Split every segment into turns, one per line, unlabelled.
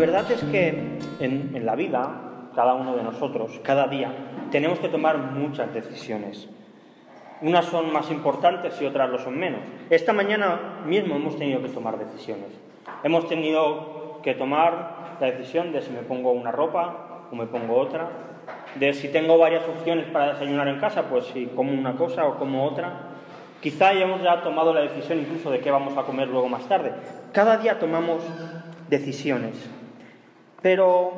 verdad es que en, en la vida, cada uno de nosotros, cada día, tenemos que tomar muchas decisiones. Unas son más importantes y otras lo son menos. Esta mañana mismo hemos tenido que tomar decisiones. Hemos tenido que tomar la decisión de si me pongo una ropa o me pongo otra, de si tengo varias opciones para desayunar en casa, pues si como una cosa o como otra. Quizá hayamos ya tomado la decisión incluso de qué vamos a comer luego más tarde. Cada día tomamos decisiones, pero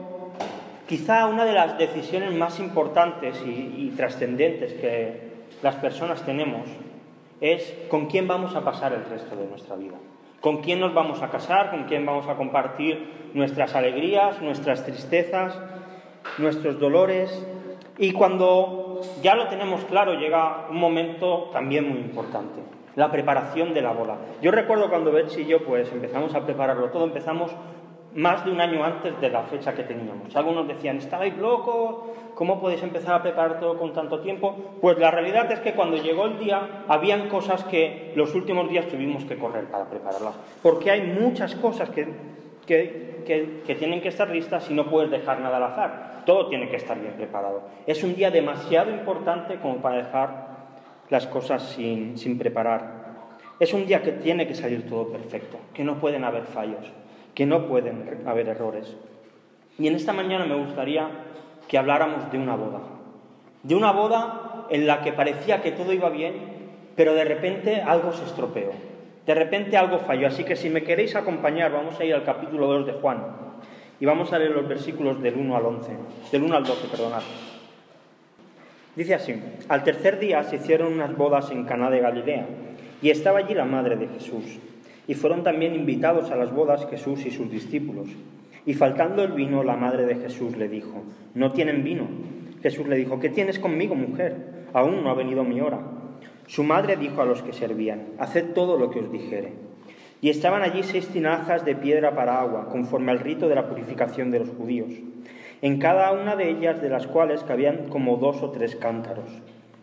quizá una de las decisiones más importantes y, trascendentes que las personas tenemos es con quién vamos a pasar el resto de nuestra vida. ¿Con quién nos vamos a casar? ¿Con quién vamos a compartir nuestras alegrías, nuestras tristezas, nuestros dolores? Y cuando ya lo tenemos claro, llega un momento también muy importante, la preparación de la boda. Yo recuerdo cuando Betsy y yo pues empezamos a prepararlo todo, empezamos más de un año antes de la fecha que teníamos. Algunos decían, ¿estáis locos? ¿Cómo podéis empezar a preparar todo con tanto tiempo? Pues la realidad es que cuando llegó el día, habían cosas que los últimos días tuvimos que correr para prepararlas. Porque hay muchas cosas que, que, que, tienen que estar listas y no puedes dejar nada al azar. Todo tiene que estar bien preparado. Es un día demasiado importante como para dejar las cosas sin, sin preparar. Es un día que tiene que salir todo perfecto, que no pueden haber fallos que no pueden haber errores. Y en esta mañana me gustaría que habláramos de una boda. De una boda en la que parecía que todo iba bien, pero de repente algo se estropeó. De repente algo falló. Así que si me queréis acompañar, vamos a ir al capítulo 2 de Juan. Y vamos a leer los versículos del 1 al 11, del 1 al 12, perdonad. Dice así: Al tercer día se hicieron unas bodas en Caná de Galilea, y estaba allí la madre de Jesús. Y fueron también invitados a las bodas Jesús y sus discípulos. Y faltando el vino, la madre de Jesús le dijo, no tienen vino. Jesús le dijo, ¿qué tienes conmigo, mujer? Aún no ha venido mi hora. Su madre dijo a los que servían, haced todo lo que os dijere. Y estaban allí seis tinajas de piedra para agua, conforme al rito de la purificación de los judíos, en cada una de ellas de las cuales cabían como dos o tres cántaros.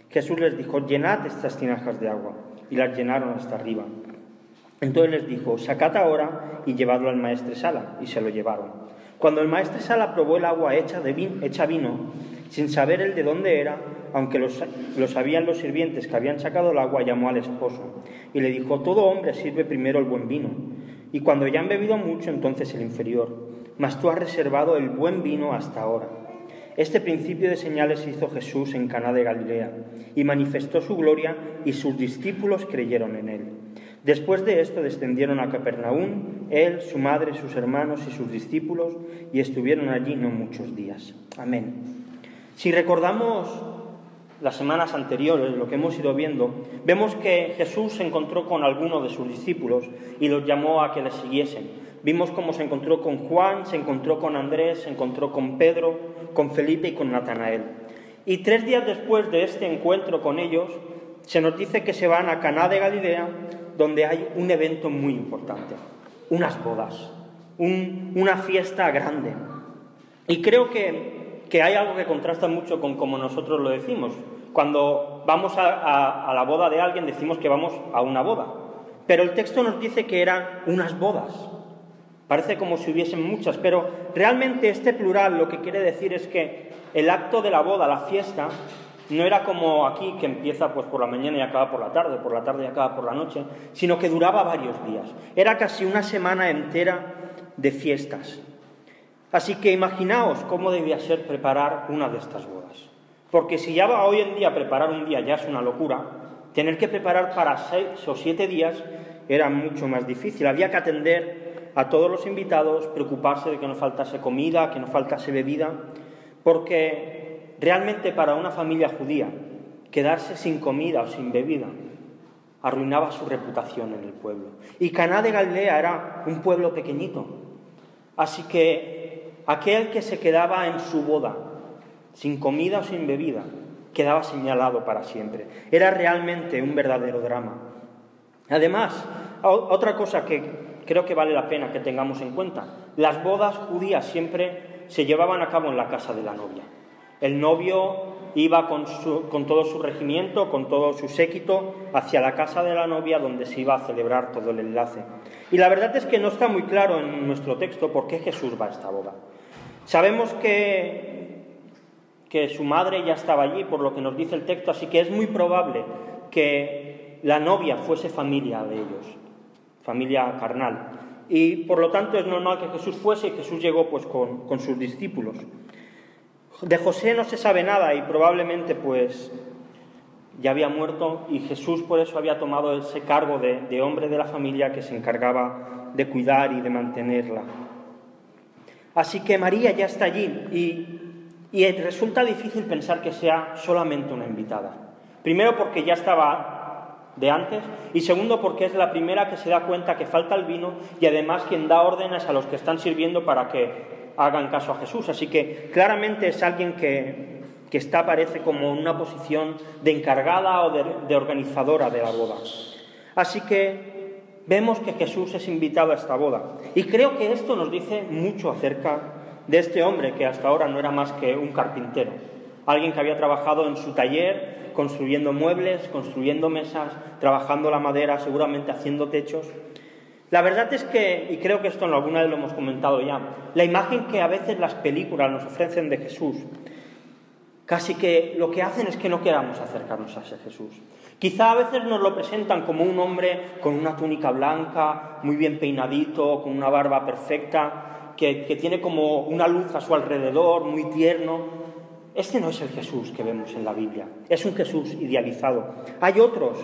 Jesús les dijo, llenad estas tinajas de agua, y las llenaron hasta arriba. Entonces les dijo, sacad ahora y llevadlo al maestre Sala, y se lo llevaron. Cuando el maestre Sala probó el agua hecha, de hecha vino, sin saber el de dónde era, aunque lo, lo sabían los sirvientes que habían sacado el agua, llamó al esposo y le dijo, todo hombre sirve primero el buen vino, y cuando ya han bebido mucho, entonces el inferior, mas tú has reservado el buen vino hasta ahora. Este principio de señales hizo Jesús en Caná de Galilea y manifestó su gloria y sus discípulos creyeron en él. Después de esto descendieron a Capernaum, él, su madre, sus hermanos y sus discípulos, y estuvieron allí no muchos días. Amén. Si recordamos las semanas anteriores, lo que hemos ido viendo, vemos que Jesús se encontró con algunos de sus discípulos y los llamó a que le siguiesen. Vimos cómo se encontró con Juan, se encontró con Andrés, se encontró con Pedro, con Felipe y con Natanael. Y tres días después de este encuentro con ellos, se nos dice que se van a Caná de Galilea donde hay un evento muy importante, unas bodas, una fiesta grande. Y creo que, que, hay algo que contrasta mucho con como nosotros lo decimos. Cuando vamos a, a la boda de alguien decimos que vamos a una boda, pero el texto nos dice que eran unas bodas. Parece como si hubiesen muchas, pero realmente este plural lo que quiere decir es que el acto de la boda, la fiesta, no era como aquí que empieza pues por la mañana y acaba por la tarde, por la tarde y acaba por la noche, sino que duraba varios días. Era casi una semana entera de fiestas. Así que imaginaos cómo debía ser preparar una de estas bodas. Porque si ya va hoy en día preparar un día ya es una locura, tener que preparar para seis o siete días era mucho más difícil. Había que atender a todos los invitados, preocuparse de que no faltase comida, que no faltase bebida, porque Realmente para una familia judía, quedarse sin comida o sin bebida arruinaba su reputación en el pueblo. Y Caná de Galilea era un pueblo pequeñito. Así que aquel que se quedaba en su boda, sin comida o sin bebida, quedaba señalado para siempre. Era realmente un verdadero drama. Además, otra cosa que creo que vale la pena que tengamos en cuenta, las bodas judías siempre se llevaban a cabo en la casa de la novia. El novio iba con, todo su regimiento, con todo su séquito, hacia la casa de la novia donde se iba a celebrar todo el enlace. Y la verdad es que no está muy claro en nuestro texto por qué Jesús va a esta boda. Sabemos que, que su madre ya estaba allí, por lo que nos dice el texto, así que es muy probable que la novia fuese familia de ellos, familia carnal. Y por lo tanto es normal que Jesús fuese y Jesús llegó pues con, con sus discípulos. De José no se sabe nada y probablemente pues ya había muerto y Jesús por eso había tomado ese cargo de, hombre de la familia que se encargaba de cuidar y de mantenerla. Así que María ya está allí y, y resulta difícil pensar que sea solamente una invitada. Primero porque ya estaba de antes y segundo porque es la primera que se da cuenta que falta el vino y además quien da órdenes a los que están sirviendo para que hagan caso a Jesús. Así que claramente es alguien que, está, parece, como en una posición de encargada o de, organizadora de la boda. Así que vemos que Jesús es invitado a esta boda. Y creo que esto nos dice mucho acerca de este hombre que hasta ahora no era más que un carpintero. Alguien que había trabajado en su taller, construyendo muebles, construyendo mesas, trabajando la madera, seguramente haciendo techos. La verdad es que, y creo que esto en alguna vez lo hemos comentado ya, la imagen que a veces las películas nos ofrecen de Jesús, casi que lo que hacen es que no queramos acercarnos a ese Jesús. Quizá a veces nos lo presentan como un hombre con una túnica blanca, muy bien peinadito, con una barba perfecta, que, que tiene como una luz a su alrededor, muy tierno. Este no es el Jesús que vemos en la Biblia, es un Jesús idealizado. Hay otros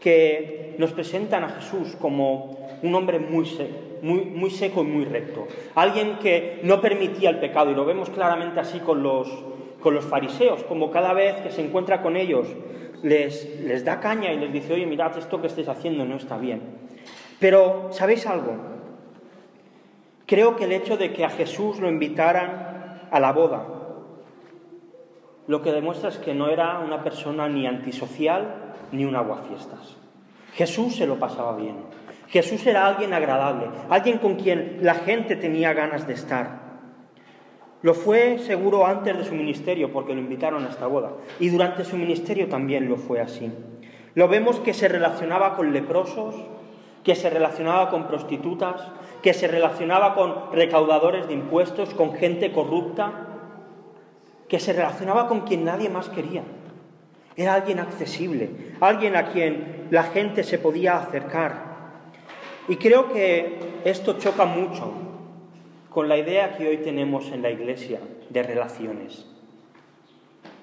que nos presentan a Jesús como un hombre muy seco, muy, seco y muy recto. Alguien que no permitía el pecado, y lo vemos claramente así con los, fariseos, como cada vez que se encuentra con ellos les, les da caña y les dice, oye, mirad, esto que estáis haciendo no está bien. Pero, ¿sabéis algo? Creo que el hecho de que a Jesús lo invitaran a la boda, lo que demuestra es que no era una persona ni antisocial ni un aguafiestas. Jesús se lo pasaba bien. Jesús era alguien agradable, alguien con quien la gente tenía ganas de estar. Lo fue seguro antes de su ministerio porque lo invitaron a esta boda y durante su ministerio también lo fue así. Lo vemos que se relacionaba con leprosos, que se relacionaba con prostitutas, que se relacionaba con recaudadores de impuestos, con gente corrupta, que se relacionaba con quien nadie más quería. Era alguien accesible, alguien a quien la gente se podía acercar. Y creo que esto choca mucho con la idea que hoy tenemos en la Iglesia de relaciones.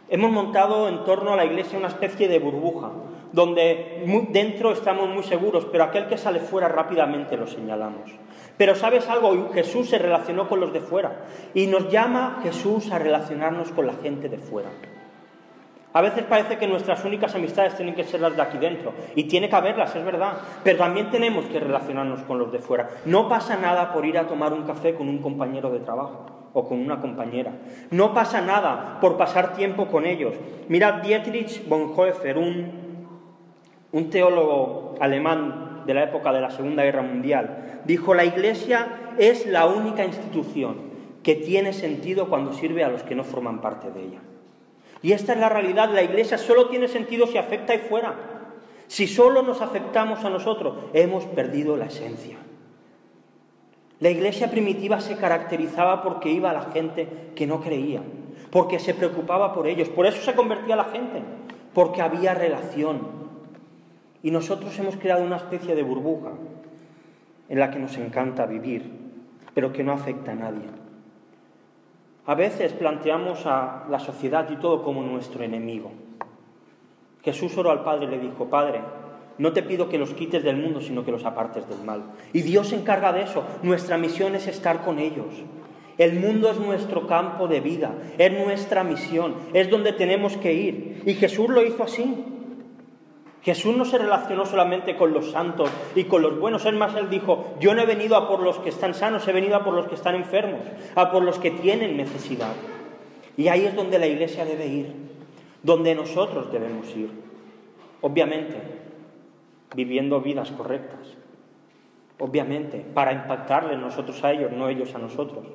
Hemos montado en torno a la Iglesia una especie de burbuja, donde dentro estamos muy seguros, pero aquel que sale fuera rápidamente lo señalamos. Pero sabes algo, Jesús se relacionó con los de fuera y nos llama Jesús a relacionarnos con la gente de fuera. A veces parece que nuestras únicas amistades tienen que ser las de aquí dentro, y tiene que haberlas, es verdad, pero también tenemos que relacionarnos con los de fuera. No pasa nada por ir a tomar un café con un compañero de trabajo o con una compañera. No pasa nada por pasar tiempo con ellos. Mirad, Dietrich Bonhoeffer, un, un teólogo alemán de la época de la Segunda Guerra Mundial, dijo, la Iglesia es la única institución que tiene sentido cuando sirve a los que no forman parte de ella. Y esta es la realidad. La iglesia solo tiene sentido si afecta ahí fuera. Si solo nos afectamos a nosotros, hemos perdido la esencia. La iglesia primitiva se caracterizaba porque iba a la gente que no creía, porque se preocupaba por ellos. Por eso se convertía la gente, porque había relación. Y nosotros hemos creado una especie de burbuja en la que nos encanta vivir, pero que no afecta a nadie. A veces planteamos a la sociedad y todo como nuestro enemigo. Jesús oró al Padre y le dijo, Padre, no te pido que los quites del mundo, sino que los apartes del mal. Y Dios se encarga de eso. Nuestra misión es estar con ellos. El mundo es nuestro campo de vida, es nuestra misión, es donde tenemos que ir. Y Jesús lo hizo así. Jesús no se relacionó solamente con los santos y con los buenos, es más, Él dijo, yo no he venido a por los que están sanos, he venido a por los que están enfermos, a por los que tienen necesidad. Y ahí es donde la iglesia debe ir, donde nosotros debemos ir. Obviamente, viviendo vidas correctas. Obviamente, para impactarles nosotros a ellos, no ellos a nosotros.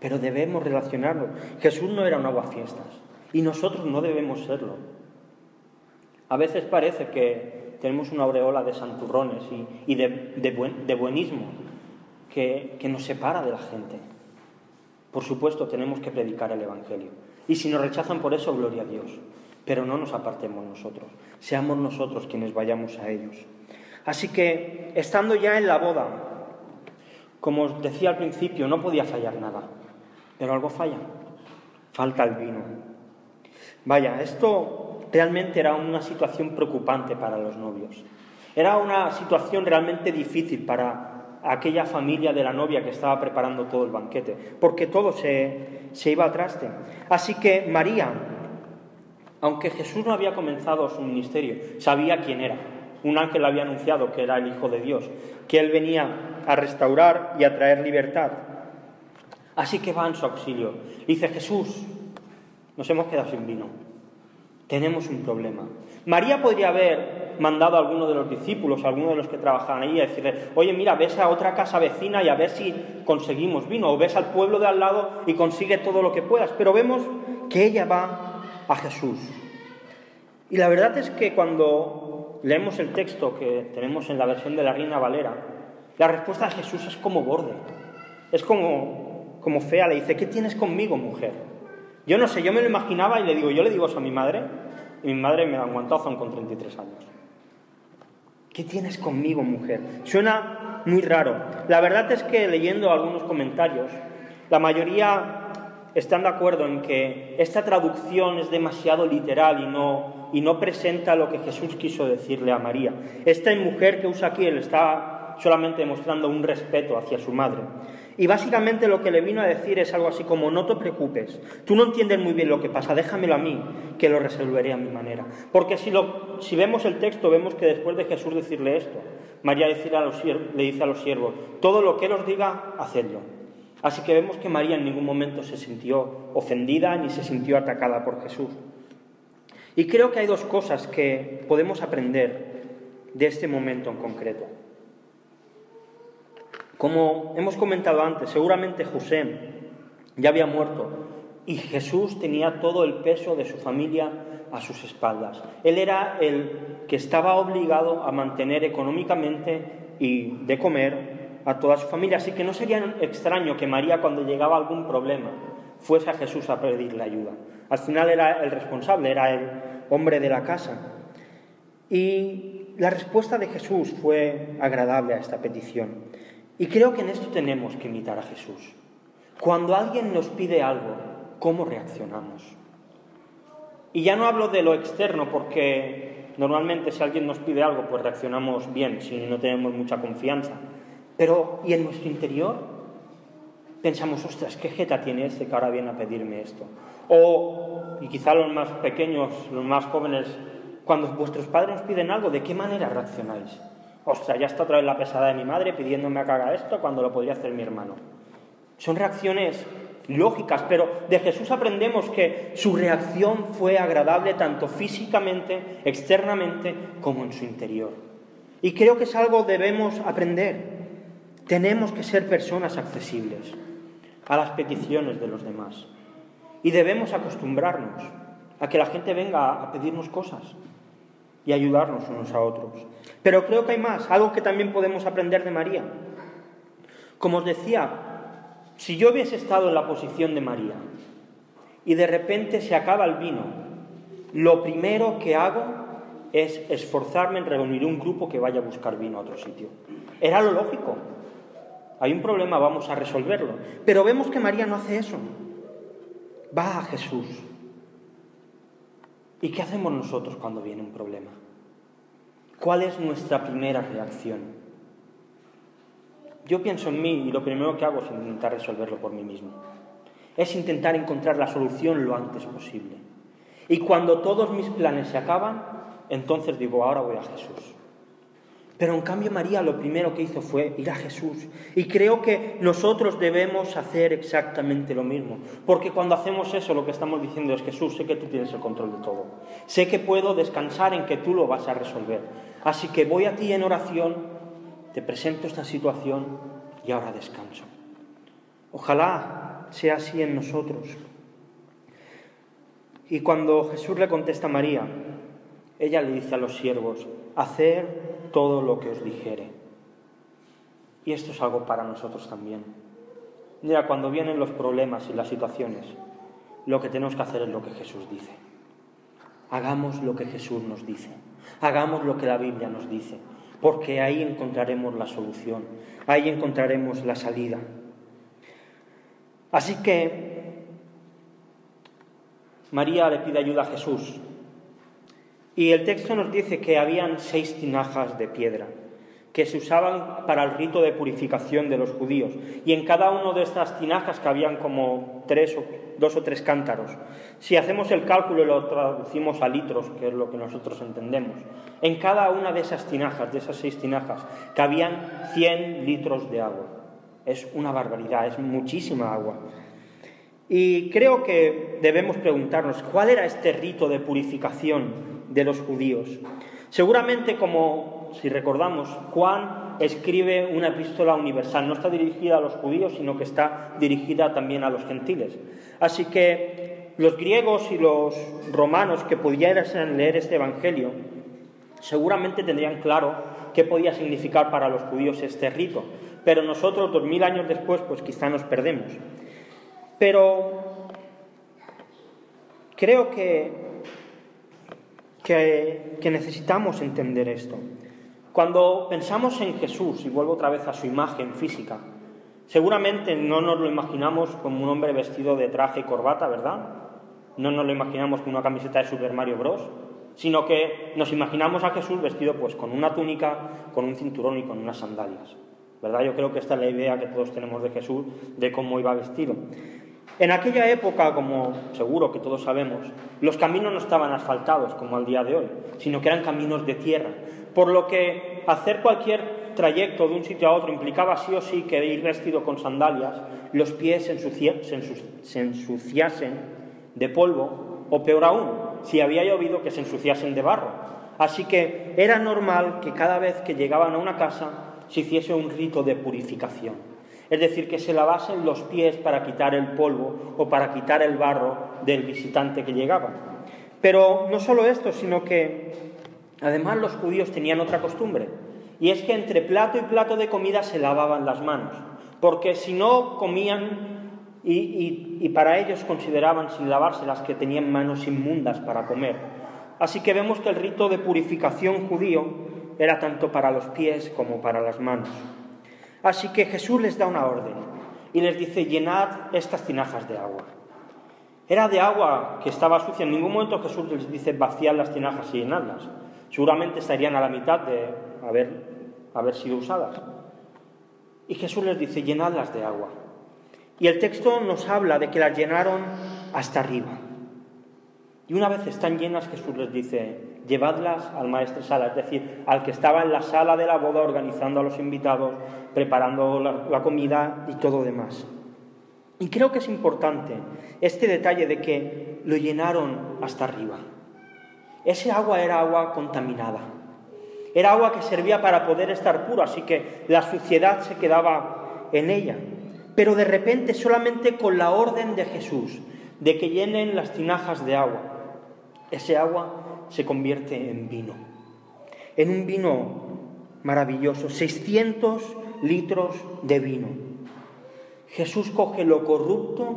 pero debemos relacionarlo. Jesús no era un aguafiestas y nosotros no debemos serlo. A veces parece que tenemos una aureola de santurrones y, de, buenismo que, que nos separa de la gente. Por supuesto, tenemos que predicar el Evangelio. Y si nos rechazan por eso, gloria a Dios. Pero no nos apartemos nosotros. Seamos nosotros quienes vayamos a ellos. Así que, estando ya en la boda, como os decía al principio, no podía fallar nada. Pero algo falla. Falta el vino. Vaya, esto realmente era una situación preocupante para los novios. Era una situación realmente difícil para aquella familia de la novia que estaba preparando todo el banquete, porque todo se, iba al traste. Así que María, aunque Jesús no había comenzado su ministerio, sabía quién era. Un ángel había anunciado que era el Hijo de Dios, que Él venía a restaurar y a traer libertad. Así que va en su auxilio. Dice Jesús, nos hemos quedado sin vino tenemos un problema. María podría haber mandado a alguno de los discípulos, a alguno de los que trabajaban ahí, a decirle, oye, mira, ves a otra casa vecina y a ver si conseguimos vino, o ves al pueblo de al lado y consigue todo lo que puedas. Pero vemos que ella va a Jesús. Y la verdad es que cuando leemos el texto que tenemos en la versión de la Reina Valera, la respuesta de Jesús es como borde, es como, como fea, le dice, ¿qué tienes conmigo, mujer? Yo no sé, yo me lo imaginaba y le digo, yo le digo eso a mi madre, y mi madre me aguantó con 33 años. ¿Qué tienes conmigo, mujer? Suena muy raro. La verdad es que leyendo algunos comentarios, la mayoría están de acuerdo en que esta traducción es demasiado literal y no, y no presenta lo que Jesús quiso decirle a María. Esta mujer que usa aquí, él está solamente demostrando un respeto hacia su madre. Y básicamente lo que le vino a decir es algo así como, no te preocupes, tú no entiendes muy bien lo que pasa, déjamelo a mí, que lo resolveré a mi manera. Porque si, lo, si vemos el texto, vemos que después de Jesús decirle esto, María le dice a los siervos, todo lo que Él os diga, hacedlo. Así que vemos que María en ningún momento se sintió ofendida ni se sintió atacada por Jesús. Y creo que hay dos cosas que podemos aprender de este momento en concreto. Como hemos comentado antes, seguramente José ya había muerto y Jesús tenía todo el peso de su familia a sus espaldas. Él era el que estaba obligado a mantener económicamente y de comer a toda su familia. Así que no sería extraño que María cuando llegaba algún problema fuese a Jesús a pedirle ayuda. Al final era el responsable, era el hombre de la casa. Y la respuesta de Jesús fue agradable a esta petición. Y creo que en esto tenemos que imitar a Jesús. Cuando alguien nos pide algo, ¿cómo reaccionamos? Y ya no hablo de lo externo, porque normalmente si alguien nos pide algo, pues reaccionamos bien, si no tenemos mucha confianza. Pero, ¿y en nuestro interior? Pensamos, ostras, ¿qué jeta tiene este que ahora viene a pedirme esto? O, y quizá los más pequeños, los más jóvenes, cuando vuestros padres nos piden algo, ¿de qué manera reaccionáis? Ostras, ya está otra vez la pesada de mi madre pidiéndome que haga esto cuando lo podría hacer mi hermano. Son reacciones lógicas, pero de Jesús aprendemos que su reacción fue agradable tanto físicamente, externamente, como en su interior. Y creo que es algo que debemos aprender. Tenemos que ser personas accesibles a las peticiones de los demás. Y debemos acostumbrarnos a que la gente venga a pedirnos cosas y ayudarnos unos a otros. Pero creo que hay más, algo que también podemos aprender de María. Como os decía, si yo hubiese estado en la posición de María y de repente se acaba el vino, lo primero que hago es esforzarme en reunir un grupo que vaya a buscar vino a otro sitio. Era lo lógico. Hay un problema, vamos a resolverlo. Pero vemos que María no hace eso. Va a Jesús ¿Y qué hacemos nosotros cuando viene un problema? ¿Cuál es nuestra primera reacción? Yo pienso en mí y lo primero que hago es intentar resolverlo por mí mismo. Es intentar encontrar la solución lo antes posible. Y cuando todos mis planes se acaban, entonces digo, ahora voy a Jesús. Pero en cambio María lo primero que hizo fue ir a Jesús. Y creo que nosotros debemos hacer exactamente lo mismo. Porque cuando hacemos eso lo que estamos diciendo es Jesús, sé que tú tienes el control de todo. Sé que puedo descansar en que tú lo vas a resolver. Así que voy a ti en oración, te presento esta situación y ahora descanso. Ojalá sea así en nosotros. Y cuando Jesús le contesta a María, ella le dice a los siervos, hacer todo lo que os dijere. Y esto es algo para nosotros también. Mira, cuando vienen los problemas y las situaciones, lo que tenemos que hacer es lo que Jesús dice. Hagamos lo que Jesús nos dice. Hagamos lo que la Biblia nos dice. Porque ahí encontraremos la solución. Ahí encontraremos la salida. Así que María le pide ayuda a Jesús. Y el texto nos dice que habían seis tinajas de piedra que se usaban para el rito de purificación de los judíos. Y en cada una de estas tinajas cabían como tres o, dos o tres cántaros. Si hacemos el cálculo y lo traducimos a litros, que es lo que nosotros entendemos, en cada una de esas tinajas, de esas seis tinajas, cabían 100 litros de agua. Es una barbaridad, es muchísima agua. Y creo que debemos preguntarnos, ¿cuál era este rito de purificación de los judíos? Seguramente como si recordamos, Juan escribe una epístola universal, no está dirigida a los judíos, sino que está dirigida también a los gentiles. Así que los griegos y los romanos que pudieran leer este Evangelio seguramente tendrían claro qué podía significar para los judíos este rito, pero nosotros dos mil años después pues quizá nos perdemos. Pero creo que, que necesitamos entender esto. Cuando pensamos en Jesús, y vuelvo otra vez a su imagen física, seguramente no nos lo imaginamos como un hombre vestido de traje y corbata, ¿verdad? No nos lo imaginamos con una camiseta de Super Mario Bros., sino que nos imaginamos a Jesús vestido pues con una túnica, con un cinturón y con unas sandalias. ¿Verdad? Yo creo que esta es la idea que todos tenemos de Jesús, de cómo iba vestido. En aquella época, como seguro que todos sabemos, los caminos no estaban asfaltados como al día de hoy, sino que eran caminos de tierra, por lo que hacer cualquier trayecto de un sitio a otro implicaba sí o sí que ir vestido con sandalias, los pies se, ensuciasen de polvo, o peor aún, si había llovido, que se ensuciasen de barro. Así que era normal que cada vez que llegaban a una casa se hiciese un rito de purificación. Es decir, que se lavasen los pies para quitar el polvo o para quitar el barro del visitante que llegaba. Pero no solo esto, sino que Además, los judíos tenían otra costumbre, y es que entre plato y plato de comida se lavaban las manos, porque si no comían y, para ellos consideraban sin lavarse las que tenían manos inmundas para comer. Así que vemos que el rito de purificación judío era tanto para los pies como para las manos. Así que Jesús les da una orden y les dice, llenad estas tinajas de agua. Era de agua que estaba sucia. En ningún momento Jesús les dice vaciar las tinajas y llenadlas seguramente estarían a la mitad de haber, haber sido usadas. Y Jesús les dice, llenadlas de agua. Y el texto nos habla de que las llenaron hasta arriba. Y una vez están llenas, Jesús les dice, llevadlas al maestro sala, es decir, al que estaba en la sala de la boda organizando a los invitados, preparando la, la comida y todo demás. Y creo que es importante este detalle de que lo llenaron hasta arriba. Ese agua era agua contaminada. Era agua que servía para poder estar puro, así que la suciedad se quedaba en ella. Pero de repente, solamente con la orden de Jesús de que llenen las tinajas de agua, ese agua se convierte en vino. En un vino maravilloso, 600 litros de vino. Jesús coge lo corrupto,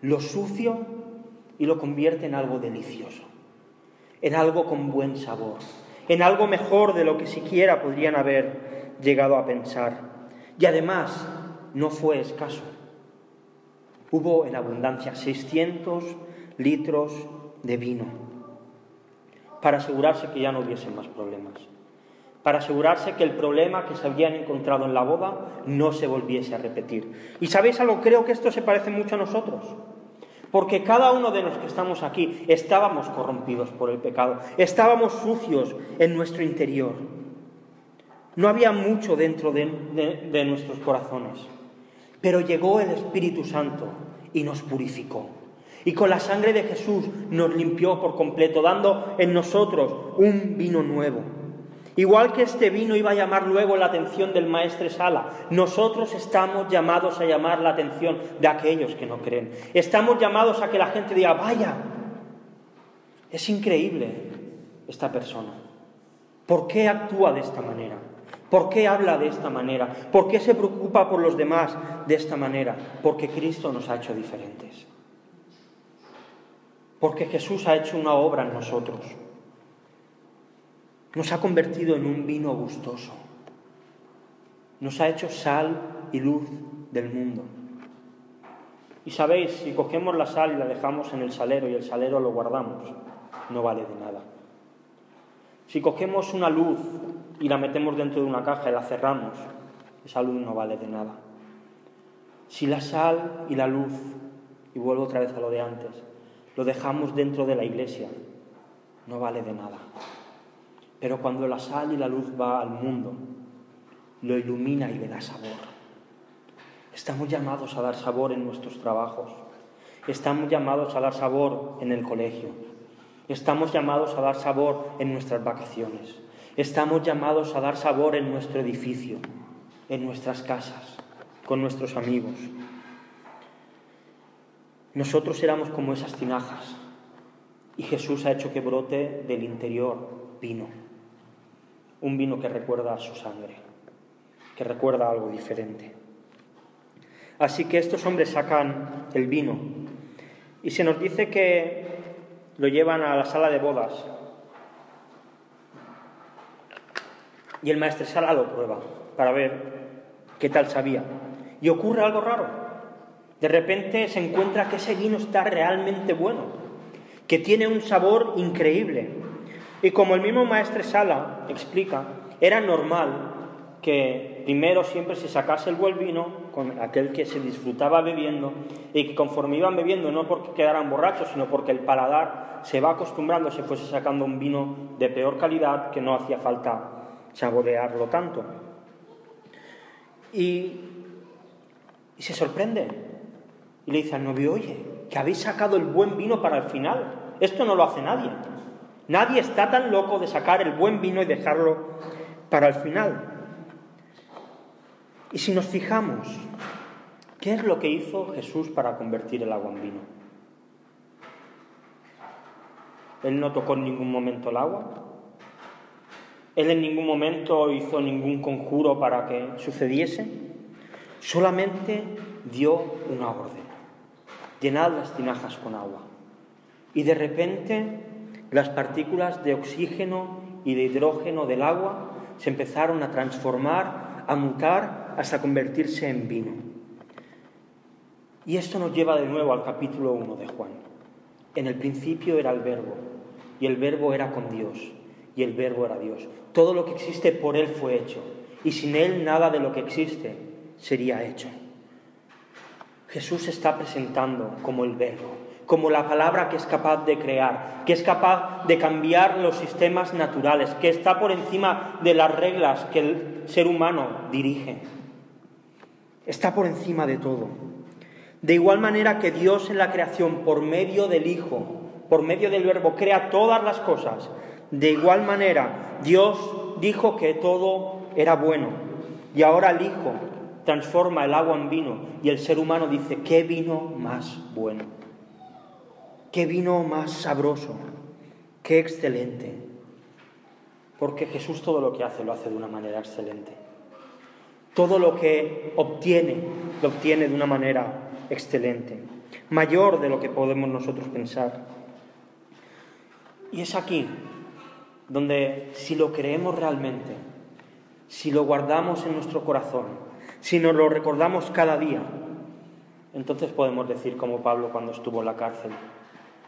lo sucio y lo convierte en algo delicioso en algo con buen sabor, en algo mejor de lo que siquiera podrían haber llegado a pensar. Y además no fue escaso. Hubo en abundancia 600 litros de vino para asegurarse que ya no hubiesen más problemas, para asegurarse que el problema que se habían encontrado en la boda no se volviese a repetir. Y sabéis algo, creo que esto se parece mucho a nosotros. Porque cada uno de los que estamos aquí estábamos corrompidos por el pecado, estábamos sucios en nuestro interior. No había mucho dentro de, nuestros corazones, pero llegó el Espíritu Santo y nos purificó. Y con la sangre de Jesús nos limpió por completo, dando en nosotros un vino nuevo. Igual que este vino iba a llamar luego la atención del maestre Sala, nosotros estamos llamados a llamar la atención de aquellos que no creen. Estamos llamados a que la gente diga, vaya, es increíble esta persona. ¿Por qué actúa de esta manera? ¿Por qué habla de esta manera? ¿Por qué se preocupa por los demás de esta manera? Porque Cristo nos ha hecho diferentes. Porque Jesús ha hecho una obra en nosotros. Nos ha convertido en un vino gustoso. Nos ha hecho sal y luz del mundo. Y sabéis, si cogemos la sal y la dejamos en el salero y el salero lo guardamos, no vale de nada. Si cogemos una luz y la metemos dentro de una caja y la cerramos, esa luz no vale de nada. Si la sal y la luz, y vuelvo otra vez a lo de antes, lo dejamos dentro de la iglesia, no vale de nada. Pero cuando la sal y la luz va al mundo, lo ilumina y le da sabor. Estamos llamados a dar sabor en nuestros trabajos. Estamos llamados a dar sabor en el colegio. Estamos llamados a dar sabor en nuestras vacaciones. Estamos llamados a dar sabor en nuestro edificio, en nuestras casas, con nuestros amigos. Nosotros éramos como esas tinajas y Jesús ha hecho que brote del interior vino, un vino que recuerda a su sangre, que recuerda algo diferente. Así que estos hombres sacan el vino y se nos dice que lo llevan a la sala de bodas. Y el maestro sala lo prueba para ver qué tal sabía. Y ocurre algo raro. De repente se encuentra que ese vino está realmente bueno, que tiene un sabor increíble. Y como el mismo maestro Sala explica, era normal que primero siempre se sacase el buen vino, con aquel que se disfrutaba bebiendo, y que conforme iban bebiendo, no porque quedaran borrachos, sino porque el paladar se va acostumbrando, se fuese sacando un vino de peor calidad que no hacía falta saborearlo tanto. Y, y se sorprende. Y le dice al novio, oye, que habéis sacado el buen vino para el final. Esto no lo hace nadie. Nadie está tan loco de sacar el buen vino y dejarlo para el final. Y si nos fijamos, ¿qué es lo que hizo Jesús para convertir el agua en vino? Él no tocó en ningún momento el agua. Él en ningún momento hizo ningún conjuro para que sucediese. Solamente dio una orden. Llenad las tinajas con agua. Y de repente las partículas de oxígeno y de hidrógeno del agua se empezaron a transformar, a mutar hasta convertirse en vino. Y esto nos lleva de nuevo al capítulo 1 de Juan. En el principio era el verbo, y el verbo era con Dios, y el verbo era Dios. Todo lo que existe por Él fue hecho, y sin Él nada de lo que existe sería hecho. Jesús se está presentando como el verbo, como la palabra que es capaz de crear, que es capaz de cambiar los sistemas naturales, que está por encima de las reglas que el ser humano dirige está por encima de todo. De igual manera que Dios en la creación, por medio del Hijo, por medio del Verbo, crea todas las cosas, de igual manera Dios dijo que todo era bueno. Y ahora el Hijo transforma el agua en vino y el ser humano dice, ¿qué vino más bueno? ¿Qué vino más sabroso? ¿Qué excelente? Porque Jesús todo lo que hace lo hace de una manera excelente. Todo lo que obtiene, lo obtiene de una manera excelente, mayor de lo que podemos nosotros pensar. Y es aquí donde si lo creemos realmente, si lo guardamos en nuestro corazón, si nos lo recordamos cada día, entonces podemos decir como Pablo cuando estuvo en la cárcel,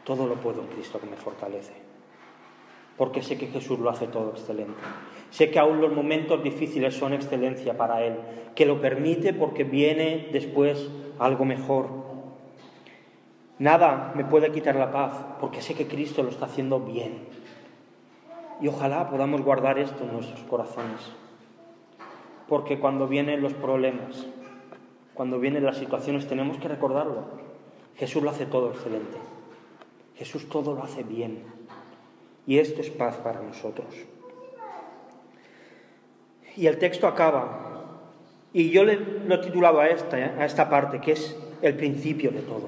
todo lo puedo en Cristo que me fortalece, porque sé que Jesús lo hace todo excelente. Sé que aún los momentos difíciles son excelencia para Él, que lo permite porque viene después algo mejor. Nada me puede quitar la paz porque sé que Cristo lo está haciendo bien. Y ojalá podamos guardar esto en nuestros corazones. Porque cuando vienen los problemas, cuando vienen las situaciones, tenemos que recordarlo. Jesús lo hace todo excelente. Jesús todo lo hace bien. Y esto es paz para nosotros. Y el texto acaba. Y yo le, lo he titulado a esta, a esta parte, que es el principio de todo.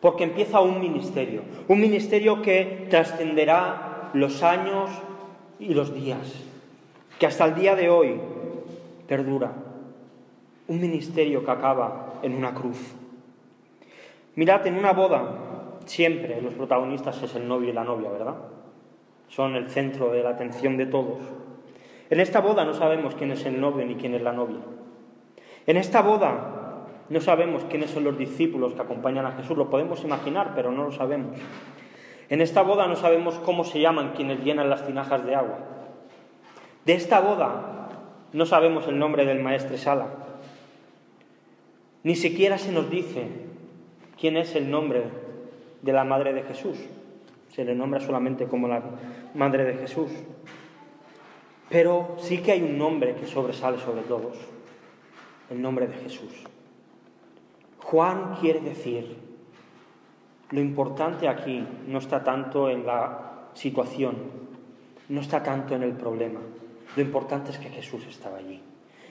Porque empieza un ministerio. Un ministerio que trascenderá los años y los días. Que hasta el día de hoy perdura. Un ministerio que acaba en una cruz. Mirad, en una boda, siempre los protagonistas es el novio y la novia, ¿verdad? Son el centro de la atención de todos. En esta boda no sabemos quién es el novio ni quién es la novia. En esta boda no sabemos quiénes son los discípulos que acompañan a Jesús. Lo podemos imaginar, pero no lo sabemos. En esta boda no sabemos cómo se llaman quienes llenan las tinajas de agua. De esta boda no sabemos el nombre del maestre Sala. Ni siquiera se nos dice quién es el nombre de la madre de Jesús. Se le nombra solamente como la madre de Jesús. Pero sí que hay un nombre que sobresale sobre todos, el nombre de Jesús. Juan quiere decir, lo importante aquí no está tanto en la situación, no está tanto en el problema, lo importante es que Jesús estaba allí.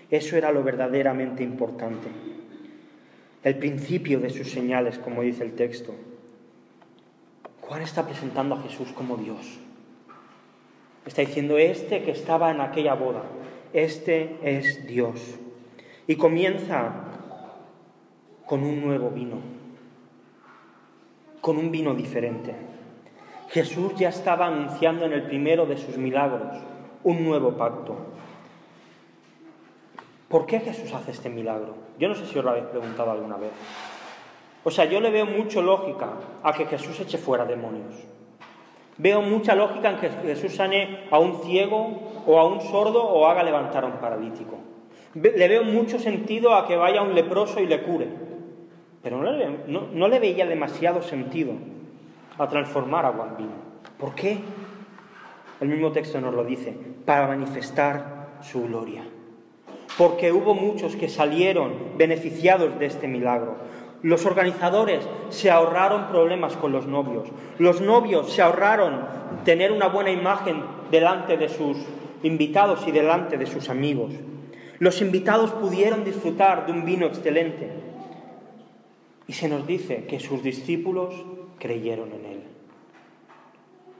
Eso era lo verdaderamente importante. El principio de sus señales, como dice el texto. Juan está presentando a Jesús como Dios. Está diciendo, este que estaba en aquella boda, este es Dios. Y comienza con un nuevo vino, con un vino diferente. Jesús ya estaba anunciando en el primero de sus milagros un nuevo pacto. ¿Por qué Jesús hace este milagro? Yo no sé si os lo habéis preguntado alguna vez. O sea, yo le veo mucho lógica a que Jesús eche fuera demonios. Veo mucha lógica en que Jesús sane a un ciego o a un sordo o haga levantar a un paralítico. Le veo mucho sentido a que vaya a un leproso y le cure. Pero no le, no, le veía demasiado sentido a transformar agua en vino. ¿Por qué? El mismo texto nos lo dice, para manifestar su gloria. Porque hubo muchos que salieron beneficiados de este milagro. Los organizadores se ahorraron problemas con los novios. Los novios se ahorraron tener una buena imagen delante de sus invitados y delante de sus amigos. Los invitados pudieron disfrutar de un vino excelente. Y se nos dice que sus discípulos creyeron en él.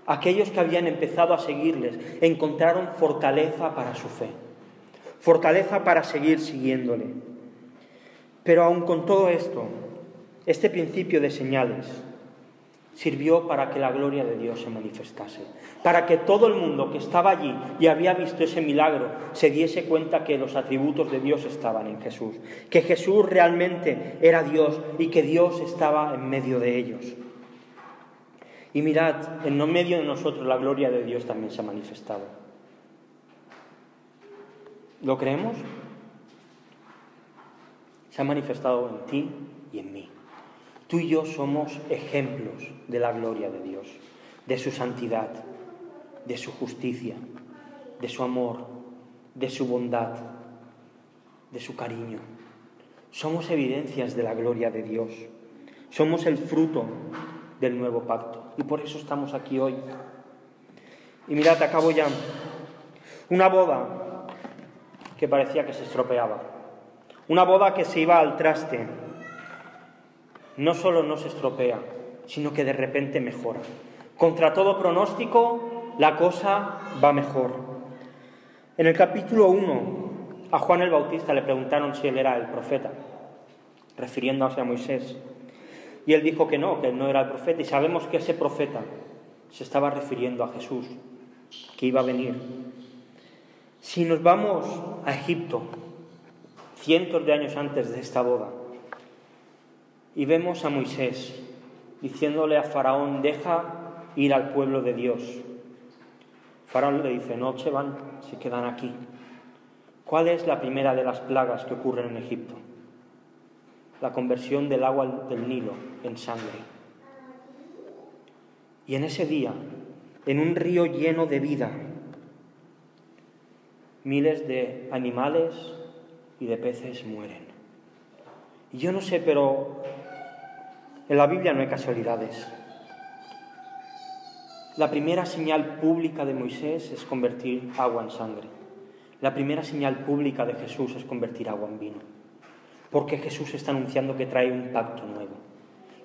Aquellos que habían empezado a seguirles encontraron fortaleza para su fe, fortaleza para seguir siguiéndole. Pero aun con todo esto, este principio de señales sirvió para que la gloria de Dios se manifestase, para que todo el mundo que estaba allí y había visto ese milagro se diese cuenta que los atributos de Dios estaban en Jesús, que Jesús realmente era Dios y que Dios estaba en medio de ellos. Y mirad, en medio de nosotros la gloria de Dios también se ha manifestado. ¿Lo creemos? Se ha manifestado en ti y en mí. Tú y yo somos ejemplos de la gloria de Dios, de su santidad, de su justicia, de su amor, de su bondad, de su cariño. Somos evidencias de la gloria de Dios. Somos el fruto del nuevo pacto. Y por eso estamos aquí hoy. Y mirad, acabo ya. Una boda que parecía que se estropeaba. Una boda que se iba al traste no solo no se estropea, sino que de repente mejora. Contra todo pronóstico, la cosa va mejor. En el capítulo 1, a Juan el Bautista le preguntaron si él era el profeta, refiriéndose a Moisés. Y él dijo que no, que él no era el profeta. Y sabemos que ese profeta se estaba refiriendo a Jesús, que iba a venir. Si nos vamos a Egipto, cientos de años antes de esta boda, y vemos a Moisés diciéndole a Faraón, deja ir al pueblo de Dios. Faraón le dice, no se van, se quedan aquí. ¿Cuál es la primera de las plagas que ocurren en Egipto? La conversión del agua del Nilo en sangre. Y en ese día, en un río lleno de vida, miles de animales y de peces mueren. Y yo no sé, pero en la Biblia no hay casualidades. La primera señal pública de Moisés es convertir agua en sangre. La primera señal pública de Jesús es convertir agua en vino, porque Jesús está anunciando que trae un pacto nuevo,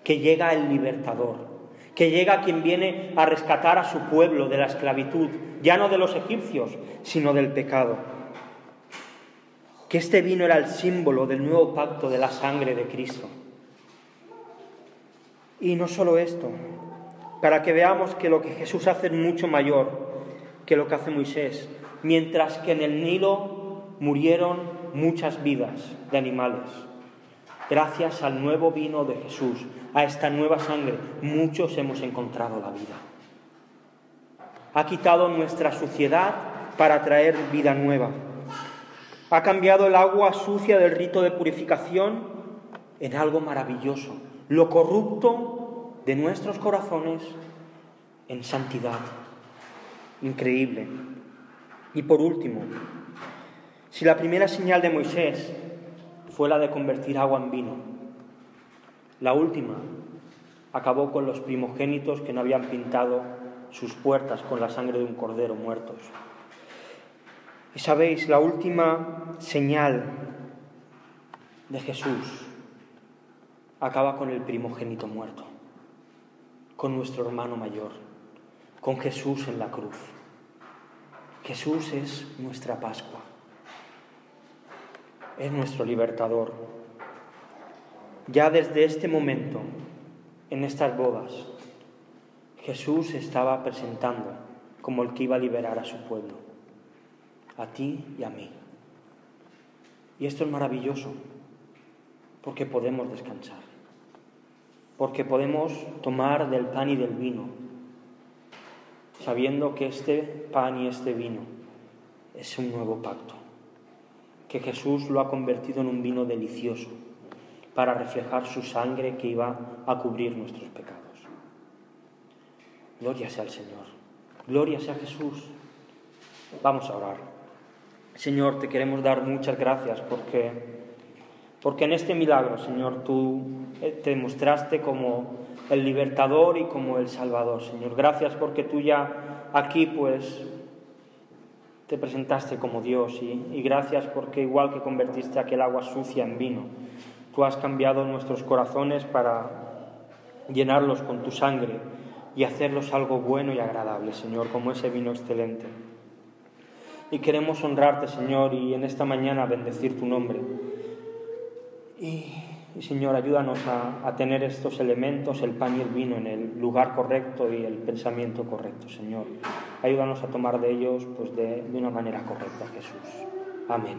que llega el libertador, que llega quien viene a rescatar a su pueblo de la esclavitud, ya no de los egipcios, sino del pecado. Que este vino era el símbolo del nuevo pacto de la sangre de Cristo. Y no solo esto, para que veamos que lo que Jesús hace es mucho mayor que lo que hace Moisés, mientras que en el Nilo murieron muchas vidas de animales. Gracias al nuevo vino de Jesús, a esta nueva sangre, muchos hemos encontrado la vida. Ha quitado nuestra suciedad para traer vida nueva. Ha cambiado el agua sucia del rito de purificación en algo maravilloso, lo corrupto de nuestros corazones en santidad. Increíble. Y por último, si la primera señal de Moisés fue la de convertir agua en vino, la última acabó con los primogénitos que no habían pintado sus puertas con la sangre de un cordero muertos. Y sabéis, la última señal de Jesús acaba con el primogénito muerto, con nuestro hermano mayor, con Jesús en la cruz. Jesús es nuestra Pascua, es nuestro libertador. Ya desde este momento, en estas bodas, Jesús estaba presentando como el que iba a liberar a su pueblo, a ti y a mí. Y esto es maravilloso, porque podemos descansar, porque podemos tomar del pan y del vino, sabiendo que este pan y este vino es un nuevo pacto, que Jesús lo ha convertido en un vino delicioso para reflejar su sangre que iba a cubrir nuestros pecados. Gloria sea al Señor, gloria sea Jesús. Vamos a orar. Señor, te queremos dar muchas gracias porque, porque en este milagro, Señor, tú te mostraste como el libertador y como el salvador, Señor. Gracias porque tú ya aquí, pues, te presentaste como Dios y, gracias porque igual que convertiste aquel agua sucia en vino, tú has cambiado nuestros corazones para llenarlos con tu sangre y hacerlos algo bueno y agradable, Señor, como ese vino excelente y queremos honrarte, Señor, y en esta mañana bendecir tu nombre. Y, Señor, ayúdanos a, tener estos elementos, el pan y el vino, en el lugar correcto y el pensamiento correcto, Señor. Ayúdanos a tomar de ellos pues, de, de una manera correcta, Jesús. Amén.